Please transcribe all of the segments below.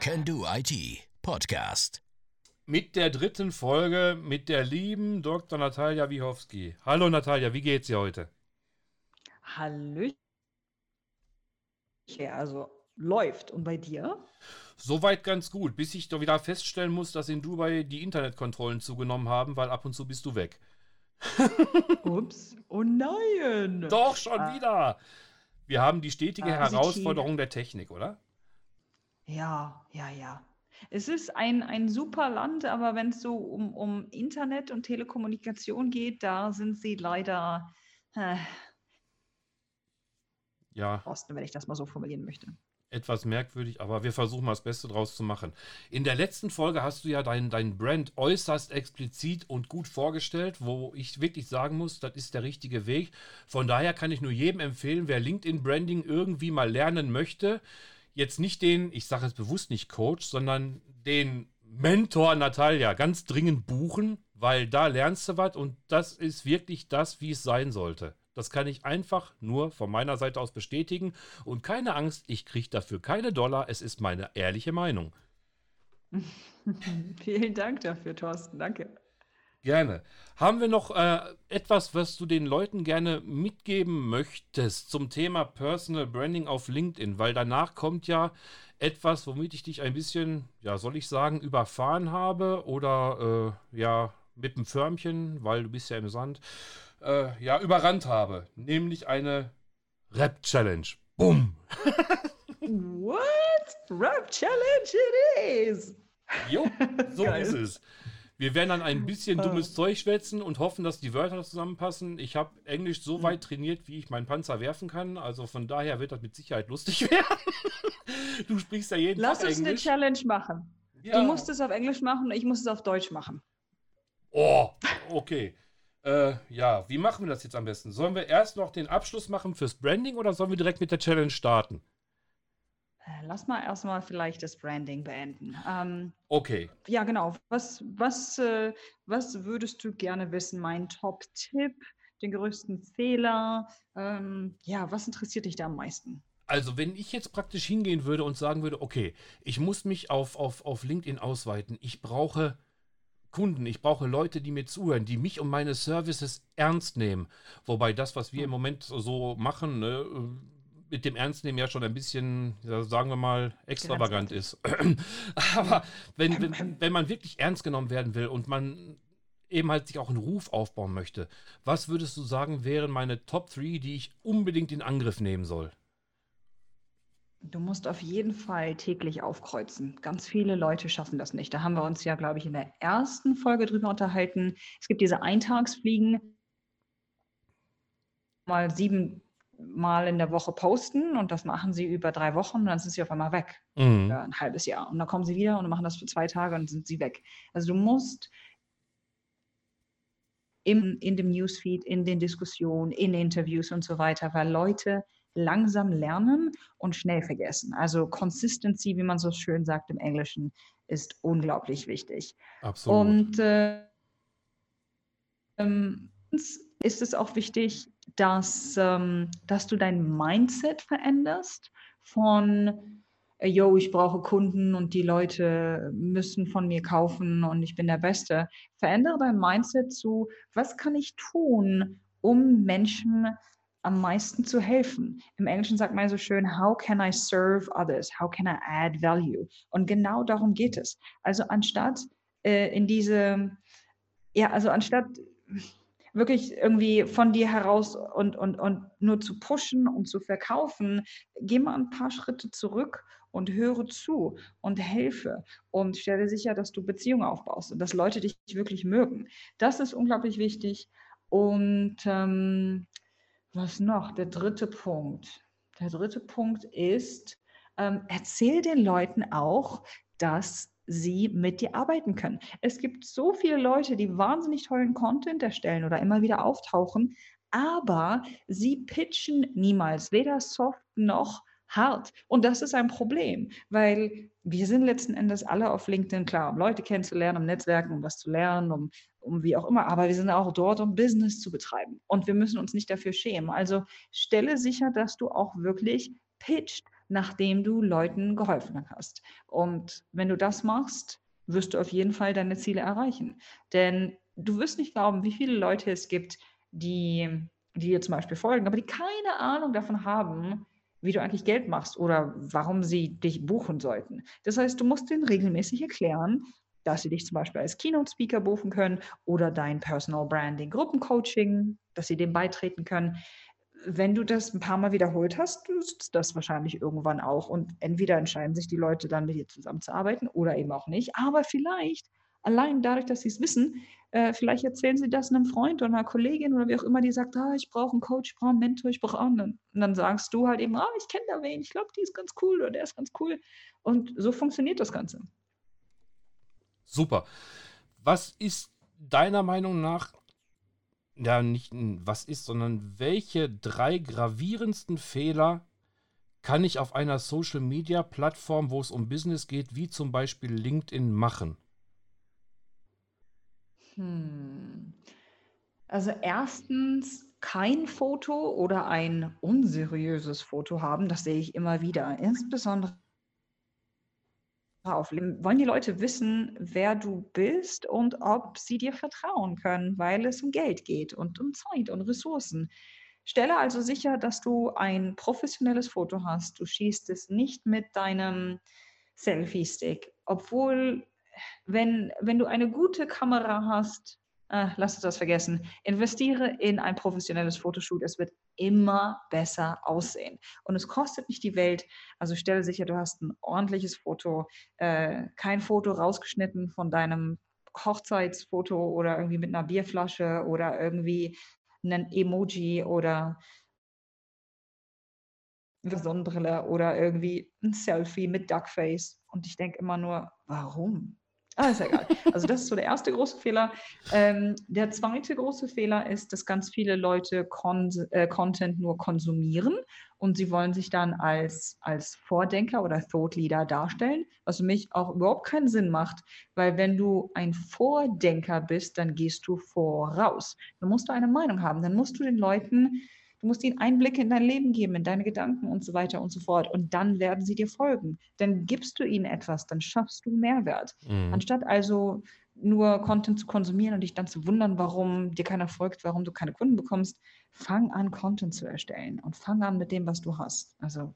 Can Do IT Podcast. Mit der dritten Folge mit der lieben Dr. Natalia Wichowski. Hallo Natalia, wie geht's dir heute? Hallöchen. Also läuft. Und bei dir? Soweit ganz gut, bis ich doch wieder feststellen muss, dass in Dubai die Internetkontrollen zugenommen haben, weil ab und zu bist du weg. Ups. Oh nein. Doch, schon ah. wieder. Wir haben die stetige Ah, Herausforderung der Technik, oder? Ja, ja, ja. Es ist ein, ein super Land, aber wenn es so um, um Internet und Telekommunikation geht, da sind sie leider äh, Ja, Osten, wenn ich das mal so formulieren möchte. Etwas merkwürdig, aber wir versuchen mal das Beste draus zu machen. In der letzten Folge hast du ja dein, dein Brand äußerst explizit und gut vorgestellt, wo ich wirklich sagen muss, das ist der richtige Weg. Von daher kann ich nur jedem empfehlen, wer LinkedIn Branding irgendwie mal lernen möchte, jetzt nicht den, ich sage es bewusst nicht Coach, sondern den Mentor Natalia ganz dringend buchen, weil da lernst du was und das ist wirklich das, wie es sein sollte. Das kann ich einfach nur von meiner Seite aus bestätigen und keine Angst, ich kriege dafür keine Dollar, es ist meine ehrliche Meinung. Vielen Dank dafür, Thorsten. Danke. Gerne. Haben wir noch äh, etwas, was du den Leuten gerne mitgeben möchtest zum Thema Personal Branding auf LinkedIn? Weil danach kommt ja etwas, womit ich dich ein bisschen, ja, soll ich sagen, überfahren habe oder äh, ja, mit dem Förmchen, weil du bist ja im Sand, äh, ja, überrannt habe. Nämlich eine Rap-Challenge. Bumm! What? Rap Challenge it is! Jo, so ist es. Wir werden dann ein bisschen Ah. dummes Zeug schwätzen und hoffen, dass die Wörter zusammenpassen. Ich habe Englisch Hm. so weit trainiert, wie ich meinen Panzer werfen kann. Also von daher wird das mit Sicherheit lustig werden. Du sprichst ja jeden Lass Tag uns eine Englisch. Challenge machen. Ja. Du musst es auf Englisch machen und ich muss es auf Deutsch machen. Oh, okay. Äh, ja, wie machen wir das jetzt am besten? Sollen wir erst noch den Abschluss machen fürs Branding oder sollen wir direkt mit der Challenge starten? Äh, Lass mal erstmal vielleicht das Branding beenden. Ähm, Okay. ja, genau. Was, was, äh, was würdest du gerne wissen? Mein Top-Tipp, den größten Fehler? Ähm, ja, was interessiert dich da am meisten? Also, wenn ich jetzt praktisch hingehen würde und sagen würde, okay, ich muss mich auf, auf, auf LinkedIn ausweiten, ich brauche Kunden, ich brauche Leute, die mir zuhören, die mich und meine Services ernst nehmen. Wobei das, was wir im Moment so machen, ne, mit dem Ernstnehmen ja schon ein bisschen, sagen wir mal, extravagant ist. Aber wenn, wenn, wenn man wirklich ernst genommen werden will und man eben halt sich auch einen Ruf aufbauen möchte, was würdest du sagen, wären meine Top 3, die ich unbedingt in Angriff nehmen soll? Du musst auf jeden Fall täglich aufkreuzen. Ganz viele Leute schaffen das nicht. Da haben wir uns ja, glaube ich, in der ersten Folge drüber unterhalten. Es gibt diese Eintagsfliegen, mal sieben Mal in der Woche posten und das machen sie über drei Wochen und dann sind sie auf einmal weg. Mhm. Ein halbes Jahr. Und dann kommen sie wieder und machen das für zwei Tage und sind sie weg. Also du musst im, in dem Newsfeed, in den Diskussionen, in Interviews und so weiter, weil Leute langsam lernen und schnell vergessen. Also Consistency, wie man so schön sagt im Englischen, ist unglaublich wichtig. Absolut. Und äh, ähm, ist es auch wichtig, dass, ähm, dass du dein Mindset veränderst von, äh, yo, ich brauche Kunden und die Leute müssen von mir kaufen und ich bin der Beste. Verändere dein Mindset zu, was kann ich tun, um Menschen am meisten zu helfen. Im Englischen sagt man so schön, how can I serve others? How can I add value? Und genau darum geht es. Also anstatt äh, in diese, ja, also anstatt wirklich irgendwie von dir heraus und, und, und nur zu pushen und zu verkaufen, geh mal ein paar Schritte zurück und höre zu und helfe und stelle sicher, dass du Beziehungen aufbaust und dass Leute dich wirklich mögen. Das ist unglaublich wichtig. Und ähm, was noch? Der dritte Punkt. Der dritte Punkt ist, ähm, erzähl den Leuten auch, dass sie mit dir arbeiten können. Es gibt so viele Leute, die wahnsinnig tollen Content erstellen oder immer wieder auftauchen, aber sie pitchen niemals, weder soft noch hart. Und das ist ein Problem, weil wir sind letzten Endes alle auf LinkedIn klar, um Leute kennenzulernen, um Netzwerken, um was zu lernen, um, um wie auch immer. Aber wir sind auch dort, um Business zu betreiben. Und wir müssen uns nicht dafür schämen. Also stelle sicher, dass du auch wirklich pitcht nachdem du Leuten geholfen hast. Und wenn du das machst, wirst du auf jeden Fall deine Ziele erreichen. Denn du wirst nicht glauben, wie viele Leute es gibt, die, die dir zum Beispiel folgen, aber die keine Ahnung davon haben, wie du eigentlich Geld machst oder warum sie dich buchen sollten. Das heißt, du musst ihnen regelmäßig erklären, dass sie dich zum Beispiel als Keynote-Speaker buchen können oder dein Personal Branding Gruppencoaching, dass sie dem beitreten können. Wenn du das ein paar Mal wiederholt hast, ist das wahrscheinlich irgendwann auch. Und entweder entscheiden sich die Leute dann mit dir zusammenzuarbeiten oder eben auch nicht. Aber vielleicht, allein dadurch, dass sie es wissen, äh, vielleicht erzählen sie das einem Freund oder einer Kollegin oder wie auch immer, die sagt, ah, ich brauche einen Coach, ich brauche einen Mentor, ich brauche einen. Und dann sagst du halt eben, ah, ich kenne da wen, ich glaube, die ist ganz cool oder der ist ganz cool. Und so funktioniert das Ganze. Super. Was ist deiner Meinung nach, ja, nicht was ist, sondern welche drei gravierendsten Fehler kann ich auf einer Social Media Plattform, wo es um Business geht, wie zum Beispiel LinkedIn, machen? Hm. Also erstens kein Foto oder ein unseriöses Foto haben, das sehe ich immer wieder. Insbesondere auf wollen die Leute wissen, wer du bist und ob sie dir vertrauen können, weil es um Geld geht und um Zeit und Ressourcen. Stelle also sicher, dass du ein professionelles Foto hast. Du schießt es nicht mit deinem Selfie-Stick, obwohl wenn, wenn du eine gute Kamera hast, äh, lass uns das vergessen. Investiere in ein professionelles Fotoshoot. Es wird immer besser aussehen. Und es kostet nicht die Welt. Also stelle sicher, du hast ein ordentliches Foto, äh, kein Foto rausgeschnitten von deinem Hochzeitsfoto oder irgendwie mit einer Bierflasche oder irgendwie ein Emoji oder eine Sonnenbrille oder irgendwie ein Selfie mit Duckface. Und ich denke immer nur, warum? Ah, ist ja egal. Also das ist so der erste große Fehler. Ähm, der zweite große Fehler ist, dass ganz viele Leute Con äh, Content nur konsumieren und sie wollen sich dann als, als Vordenker oder Thought Leader darstellen, was für mich auch überhaupt keinen Sinn macht, weil wenn du ein Vordenker bist, dann gehst du voraus. Dann musst du eine Meinung haben, dann musst du den Leuten Du musst ihnen Einblicke in dein Leben geben, in deine Gedanken und so weiter und so fort. Und dann werden sie dir folgen. Dann gibst du ihnen etwas, dann schaffst du Mehrwert. Mhm. Anstatt also nur Content zu konsumieren und dich dann zu wundern, warum dir keiner folgt, warum du keine Kunden bekommst, fang an, Content zu erstellen und fang an mit dem, was du hast. Also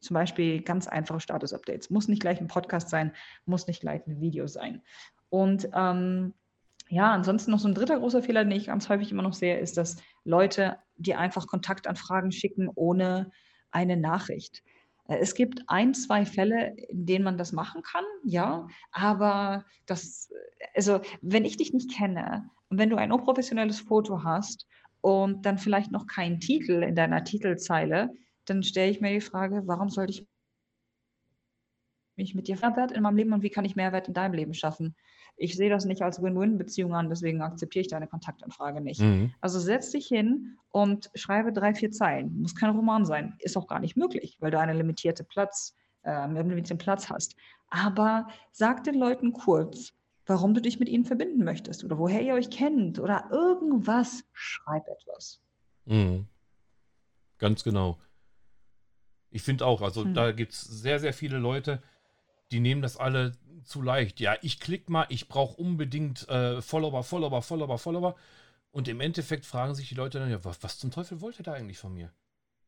zum Beispiel ganz einfache Status-Updates. Muss nicht gleich ein Podcast sein, muss nicht gleich ein Video sein. Und ähm, ja, ansonsten noch so ein dritter großer Fehler, den ich ganz häufig immer noch sehe, ist, dass Leute dir einfach Kontaktanfragen schicken ohne eine Nachricht. Äh, es gibt ein, zwei Fälle, in denen man das machen kann, ja, aber das, also wenn ich dich nicht kenne und wenn du ein unprofessionelles Foto hast und dann vielleicht noch keinen Titel in deiner Titelzeile, dann stelle ich mir die Frage, warum sollte ich mich mit dir Mehrwert in meinem Leben und wie kann ich Mehrwert in deinem Leben schaffen? Ich sehe das nicht als Win-Win-Beziehung an, deswegen akzeptiere ich deine Kontaktanfrage nicht. Mhm. Also setz dich hin und schreibe drei, vier Zeilen. Muss kein Roman sein. Ist auch gar nicht möglich, weil du einen limitierte Platz, äh, einen limitierten Platz hast. Aber sag den Leuten kurz, warum du dich mit ihnen verbinden möchtest oder woher ihr euch kennt oder irgendwas. Schreib etwas. Mhm. Ganz genau. Ich finde auch, also mhm. da gibt es sehr, sehr viele Leute, die nehmen das alle zu leicht. Ja, ich klicke mal, ich brauche unbedingt äh, Follower, Follower, Follower, Follower. Und im Endeffekt fragen sich die Leute dann, ja, was, was zum Teufel wollte der eigentlich von mir?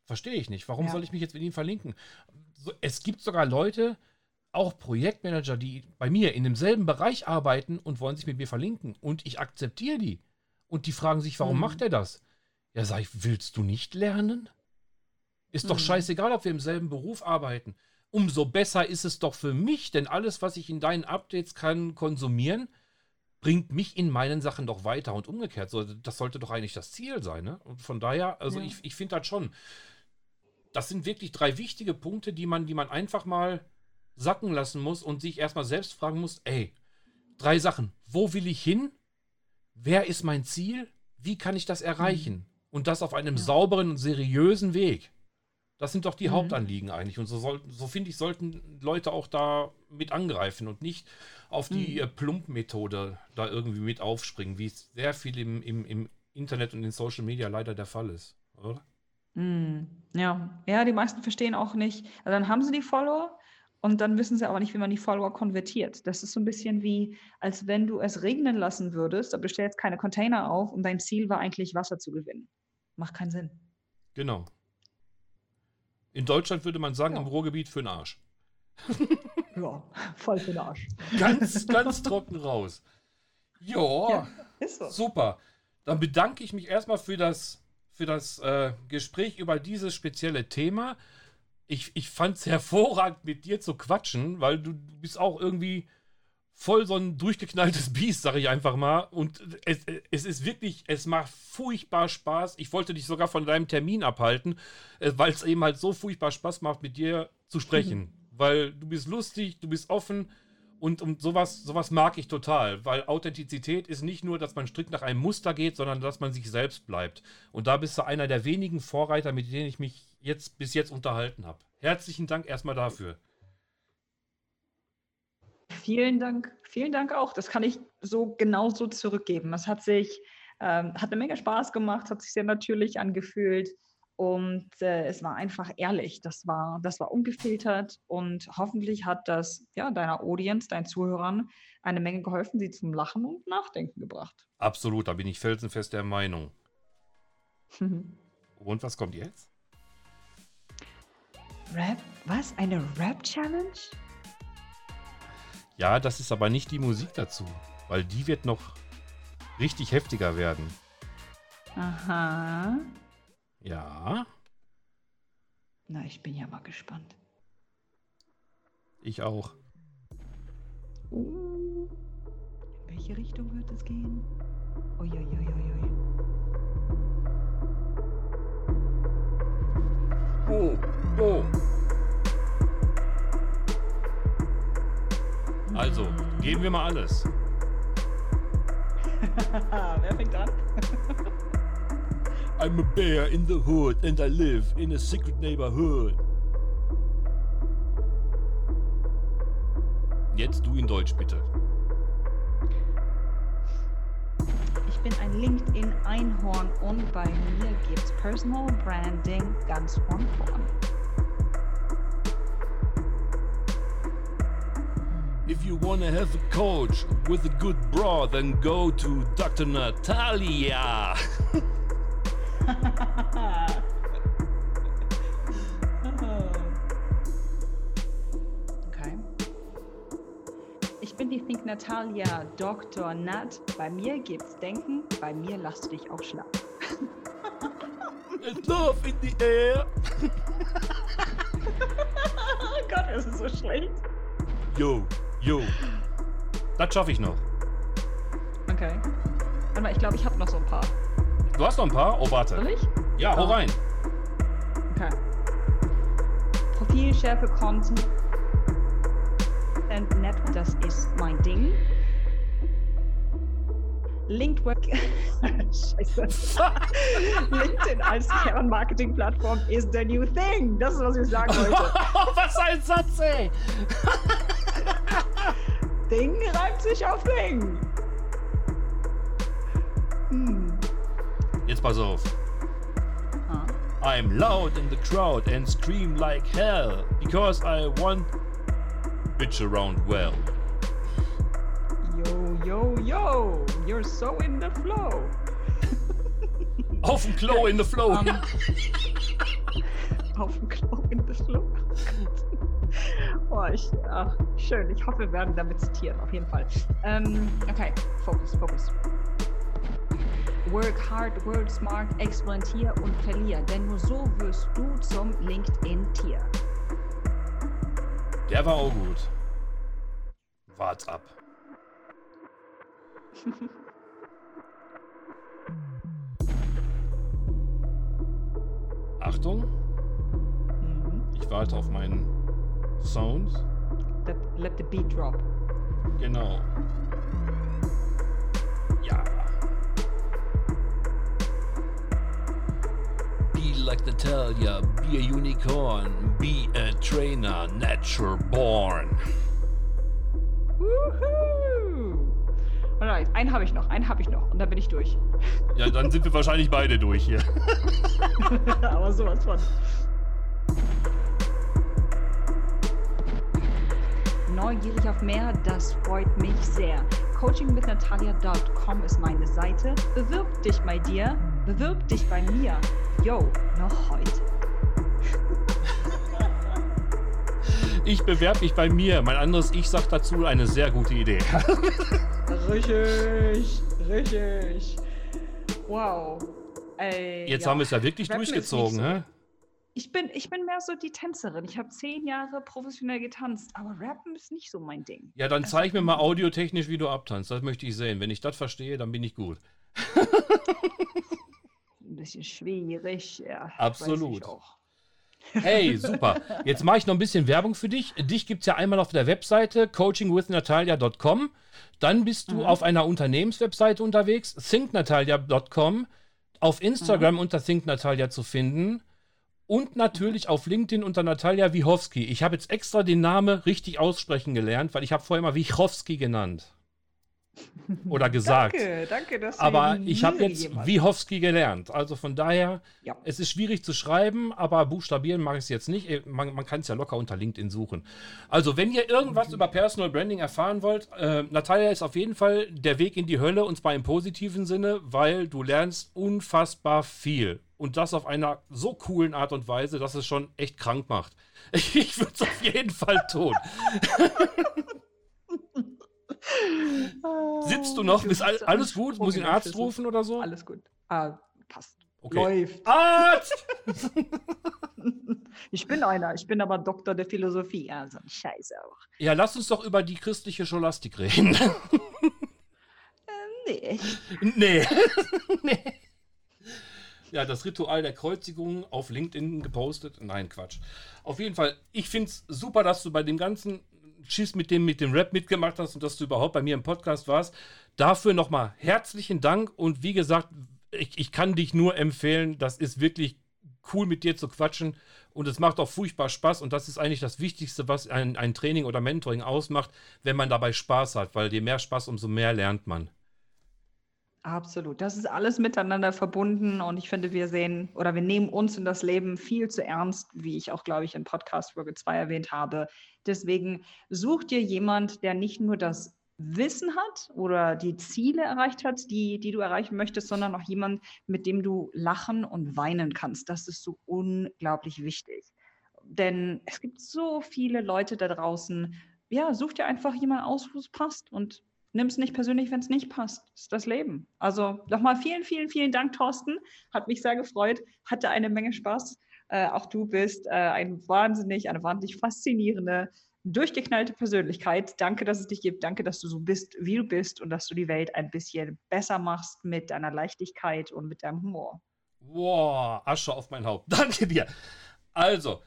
Verstehe ich nicht. Warum ja. soll ich mich jetzt mit ihm verlinken? So, es gibt sogar Leute, auch Projektmanager, die bei mir in demselben Bereich arbeiten und wollen sich mit mir verlinken. Und ich akzeptiere die. Und die fragen sich, warum mhm. macht er das? Ja, sag ich, willst du nicht lernen? Ist mhm. doch scheißegal, ob wir im selben Beruf arbeiten umso besser ist es doch für mich, denn alles, was ich in deinen Updates kann konsumieren, bringt mich in meinen Sachen doch weiter und umgekehrt. So, das sollte doch eigentlich das Ziel sein. Ne? Und von daher, also ja. ich, ich finde das schon. Das sind wirklich drei wichtige Punkte, die man, die man einfach mal sacken lassen muss und sich erstmal selbst fragen muss: ey, drei Sachen. Wo will ich hin? Wer ist mein Ziel? Wie kann ich das erreichen? Mhm. Und das auf einem ja. sauberen und seriösen Weg. Das sind doch die mhm. Hauptanliegen eigentlich. Und so, soll, so finde ich, sollten Leute auch da mit angreifen und nicht auf die mhm. Äh, Plump-Methode da irgendwie mit aufspringen, wie es sehr viel im, im, im Internet und in Social Media leider der Fall ist, oder? Hm, ja. ja, die meisten verstehen auch nicht. Also dann haben sie die Follower und dann wissen sie aber nicht, wie man die Follower konvertiert. Das ist so ein bisschen wie, als wenn du es regnen lassen würdest, aber du stellst keine Container auf und dein Ziel war eigentlich Wasser zu gewinnen. Macht keinen Sinn. Genau. In Deutschland würde man sagen, Ja. im Ruhrgebiet für den Arsch. Ja, voll für den Arsch. Ganz, ganz trocken raus. Jo, Ja, ist so. super. Dann bedanke ich mich erstmal für das, für das äh, Gespräch über dieses spezielle Thema. Ich, ich fand es hervorragend, mit dir zu quatschen, weil du, du bist auch irgendwie voll so ein durchgeknalltes Biest, sag ich einfach mal. Und es, es ist wirklich, es macht furchtbar Spaß. Ich wollte dich sogar von deinem Termin abhalten, äh, weil es eben halt so furchtbar Spaß macht, mit dir zu sprechen. Weil du bist lustig, du bist offen und, und sowas, sowas mag ich total. Weil Authentizität ist nicht nur, dass man strikt nach einem Muster geht, sondern dass man sich selbst bleibt. Und da bist du einer der wenigen Vorreiter, mit denen ich mich jetzt bis jetzt unterhalten habe. Herzlichen Dank erstmal dafür. Vielen Dank, vielen Dank auch. Das kann ich so genauso zurückgeben. Es hat sich, ähm, hat eine Menge Spaß gemacht, hat sich sehr natürlich angefühlt und äh, es war einfach ehrlich. Das war, das war ungefiltert und hoffentlich hat das ja deiner Audience, deinen Zuhörern eine Menge geholfen, sie zum Lachen und Nachdenken gebracht. Absolut, da bin ich felsenfest der Meinung. Und was kommt jetzt? Rap? Was? Eine Rap-Challenge? Ja, das ist aber nicht die Musik dazu, weil die wird noch richtig heftiger werden. Aha. Ja, Na, ich bin ja mal gespannt. ich auch. Uh, in welche Richtung wird es gehen? Uiuiuiui. Oh, oh. Also, geben wir mal alles. Wer fängt an? I'm a bear in the hood and I live in a secret neighborhood. Jetzt du in Deutsch bitte. Ich bin ein LinkedIn-Einhorn und bei mir gibt's Personal Branding ganz von vorn. If you wanna have a coach with a good bra, then go to Dr. Natalia. Okay. Ich bin die Think Natalia Dr. Nat. Bei mir gibt's Denken, bei mir lasst du dich auch schlafen. There's love in the air. Oh Gott, das ist so schlecht. Yo, yo. Das schaffe ich noch. Okay. Warte mal, ich glaube, ich habe noch so ein paar. Du hast noch ein paar? Oh, warte. Soll ich? Ja, hau Ja. rein. Okay. Profilschärfe Content. Und Net, das ist mein Ding. Linked Work. Scheiße. LinkedIn als Kernmarketing-Plattform is the new thing. Das ist, was ich sagen wollte. Was ein Satz, ey. Ding reibt sich auf Ding. Hm. Jetzt pass auf. Ah. I'm loud in the crowd and scream like hell because I want bitch around well. Yo, yo, yo. You're so in the flow. Auf dem Klo in the flow. Um, auf dem Klo in the Flow. Oh, ich, ach, schön. Ich hoffe, wir werden damit zitiert, auf jeden Fall. Ähm, okay, Fokus, Fokus. Work hard, work smart, experimentier und verlier, denn nur so wirst du zum LinkedIn-Tier. Der war auch gut. Wart ab. Achtung, Mhm. ich warte auf meinen Sound. Let, let the beat drop. Genau. Ja. Be like Natalia, be a unicorn, be a trainer, natural born. Woohoo! Alright, einen habe ich noch, einen habe ich noch und dann bin ich durch. Ja, dann sind wir wahrscheinlich beide durch hier. Aber sowas von. Neugierig auf mehr, das freut mich sehr. Coachingwithnatalia.com ist meine Seite. Bewirb dich bei dir, bewirb dich bei mir. Yo, noch heute. Ich bewerbe mich bei mir. Mein anderes Ich sagt dazu eine sehr gute Idee. Richtig, richtig. Wow. Ey, Jetzt ja. haben wir es ja wirklich Rappen durchgezogen, so. hä? Ich bin, ich bin mehr so die Tänzerin. Ich habe zehn Jahre professionell getanzt, aber Rappen ist nicht so mein Ding. Ja, dann zeig mir mal audiotechnisch, wie du abtanzt. Das möchte ich sehen. Wenn ich das verstehe, dann bin ich gut. Ein bisschen schwierig, ja. Absolut. Hey, super. Jetzt mache ich noch ein bisschen Werbung für dich. Dich gibt es ja einmal auf der Webseite coachingwithnatalia.com. Dann bist du auf einer Unternehmenswebseite unterwegs, thinknatalia.com. Auf Instagram unter thinknatalia zu finden. Und natürlich auf LinkedIn unter Natalia Wichowski. Ich habe jetzt extra den Namen richtig aussprechen gelernt, weil ich habe vorher immer Wichowski genannt. Oder gesagt. Danke, danke, dass du Aber ich habe jetzt hast. Wichowski gelernt. Also von daher, Ja. es ist schwierig zu schreiben, aber buchstabieren mache ich es jetzt nicht. Eh, Man, man kann es ja locker unter LinkedIn suchen. Also, wenn ihr irgendwas über Personal Branding erfahren wollt, äh, Natalia ist auf jeden Fall der Weg in die Hölle und zwar im positiven Sinne, weil du lernst unfassbar viel. Und das auf einer so coolen Art und Weise, dass es schon echt krank macht. Ich würde es auf jeden Fall tun. Sitzt du noch? Ist all, alles gut? Muss ich in einen Arzt rufen oder so? Alles gut. Ah, passt. Okay. Läuft. Arzt! Ich bin einer, ich bin aber Doktor der Philosophie. Also Scheiße auch. Ja, lass uns doch über die christliche Scholastik reden. Nee. nee. nee. Ja, das Ritual der Kreuzigung auf LinkedIn gepostet. Nein, Quatsch. Auf jeden Fall, ich finde es super, dass du bei dem ganzen Schiss mit dem, mit dem Rap mitgemacht hast und dass du überhaupt bei mir im Podcast warst. Dafür nochmal herzlichen Dank und wie gesagt, ich, ich kann dich nur empfehlen, das ist wirklich cool mit dir zu quatschen und es macht auch furchtbar Spaß und das ist eigentlich das Wichtigste, was ein, ein Training oder Mentoring ausmacht, wenn man dabei Spaß hat, weil je mehr Spaß, umso mehr lernt man. Absolut. Das ist alles miteinander verbunden und ich finde, wir sehen oder wir nehmen uns in das Leben viel zu ernst, wie ich auch, glaube ich, in Podcast Folge 2 erwähnt habe. Deswegen such dir jemand, der nicht nur das Wissen hat oder die Ziele erreicht hat, die, die du erreichen möchtest, sondern auch jemand, mit dem du lachen und weinen kannst. Das ist so unglaublich wichtig. Denn es gibt so viele Leute da draußen. Ja, such dir einfach jemanden aus, wo es passt und nimm es nicht persönlich, wenn es nicht passt. Das ist das Leben. Also nochmal vielen, vielen, vielen Dank, Thorsten. Hat mich sehr gefreut, hatte eine Menge Spaß. Äh, auch du bist äh, ein wahnsinnig, eine wahnsinnig faszinierende, durchgeknallte Persönlichkeit. Danke, dass es dich gibt. Danke, dass du so bist, wie du bist und dass du die Welt ein bisschen besser machst mit deiner Leichtigkeit und mit deinem Humor. Boah, Asche auf mein Haupt. Danke dir. Also,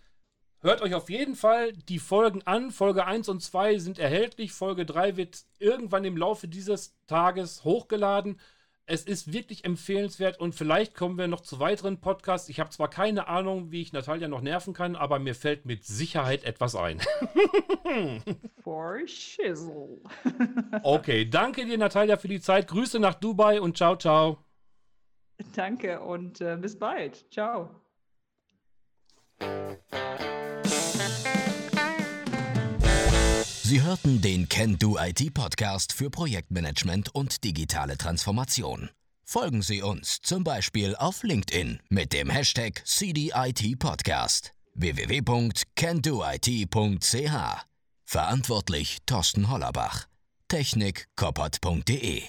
hört euch auf jeden Fall die Folgen an. Folge 1 und 2 sind erhältlich. Folge 3 wird irgendwann im Laufe dieses Tages hochgeladen. Es ist wirklich empfehlenswert und vielleicht kommen wir noch zu weiteren Podcasts. Ich habe zwar keine Ahnung, wie ich Natalia noch nerven kann, aber mir fällt mit Sicherheit etwas ein. For shizzle. Okay, danke dir, Natalia, für die Zeit. Grüße nach Dubai und ciao, ciao. Danke und äh, bis bald. Ciao. Sie hörten den Can Do IT Podcast für Projektmanagement und digitale Transformation. Folgen Sie uns zum Beispiel auf LinkedIn mit dem Hashtag CDIT Podcast www.candoit.ch. Verantwortlich Thorsten Hollerbach. Technik koppert.de